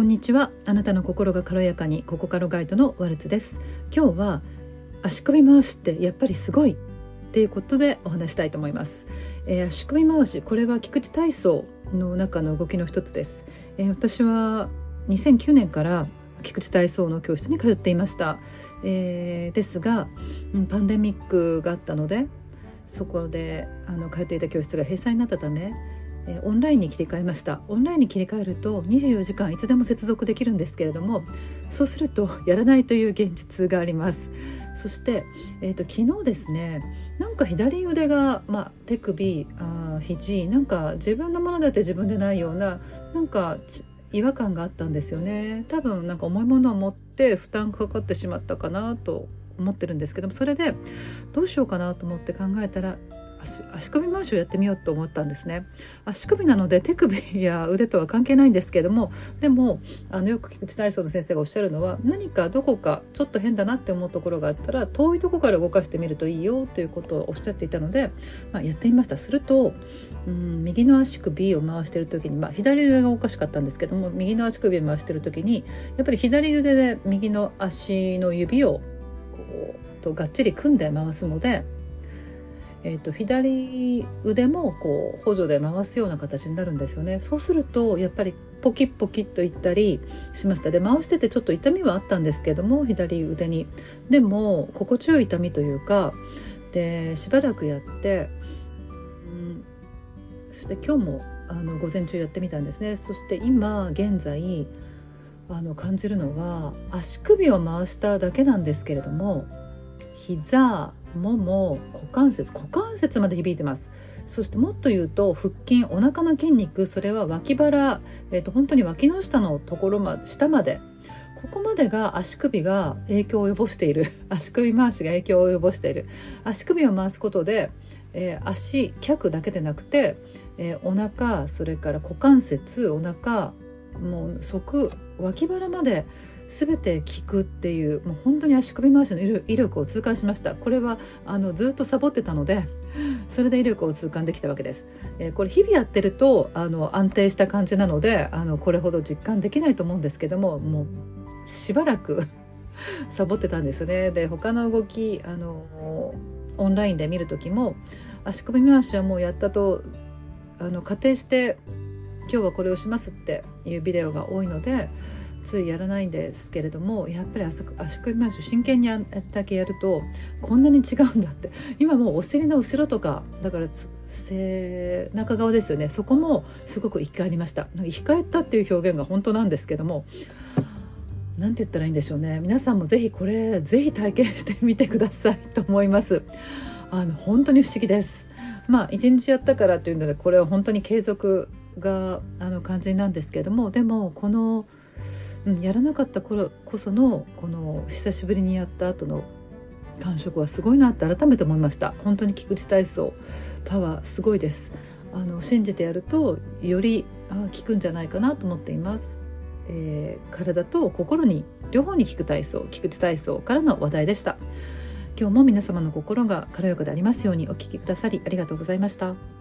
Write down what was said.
こんにちは。あなたの心が軽やかにここからガイドのワルツです。今日は足首回しってやっぱりすごいっていうことでお話したいと思います、えー、足首回しこれは菊池体操の中の動きの一つです、えー、私は2009年から菊池体操の教室に通っていました、えー、ですが、うん、パンデミックがあったのでそこであの通っていた教室が閉鎖になったためえオンラインに切り替えました。オンラインに切り替えると24時間いつでも接続できるんですけれどもそうするとやらないという現実があります。そして、えーと、昨日ですねなんか左腕が、まあ、手首あ肘なんか自分のものだって自分でないようななんか違和感があったんですよね。多分なんか重いものを持って負担かかってしまったかなと思ってるんですけどもそれでどうしようかなと思って考えたら足首回しをやってみようと思ったんですね。足首なので手首や腕とは関係ないんですけどもでもあのよく菊池体操の先生がおっしゃるのは何かどこかちょっと変だなって思うところがあったら遠いとこから動かしてみるといいよということをおっしゃっていたので、まあ、やってみました。するとうん右の足首を回してる時に、まあ、左腕がおかしかったんですけども右の足首を回してる時にやっぱり左腕で右の足の指をこうとがっちり組んで回すのでえーと、左腕もこう補助で回すような形になるんですよね。そうするとやっぱりポキッポキッといったりしました。で回しててちょっと痛みはあったんですけども左腕に。でも心地よい痛みというかでしばらくやって、うん、そして今日もあの午前中やってみたんですね。そして今現在あの感じるのは足首を回しただけなんですけれども膝もも股関節股関節まで響いてます。そしてもっと言うと腹筋お腹の筋肉それは脇腹、えーと、本当に脇の下のところま下まで。ここまでが足首が影響を及ぼしている。足首回しが影響を及ぼしている。足首を回すことで、えー、足脚だけでなくて、えー、お腹それから股関節お腹もう側脇腹まで全て効くっていうもう本当に足首回しの威力を痛感しました。これはあのずっとサボってたのでそれで威力を痛感できたわけです、えー、これ日々やってるとあの安定した感じなのであのこれほど実感できないと思うんですけどももうしばらく サボってたんですね。で他の動きあのオンラインで見る時も足首回しはもうやったとあの仮定して今日はこれをしますっていうビデオが多いのでついやらないんですけれどもやっぱり足首回し真剣にあれだけやるとこんなに違うんだって。今もうお尻の後ろとかだから背中側ですよね。そこもすごく生き返りました。生き返ったっていう表現が本当なんですけども何て言ったらいいんでしょうね。皆さんもぜひこれぜひ体験してみてくださいと思います。あの本当に不思議です。まあ一日やったからというのでこれは本当に継続があの感じなんですけどもでもこのうん、やらなかった頃こそのこの久しぶりにやった後の感触はすごいなって改めて思いました。本当に菊池体操パワーすごいです。あの信じてやるとよりあ効くんじゃないかなと思っています、えー、体と心に両方に効く体操菊池体操からの話題でした。今日も皆様の心が軽やかでありますようにお聞きくださりありがとうございました。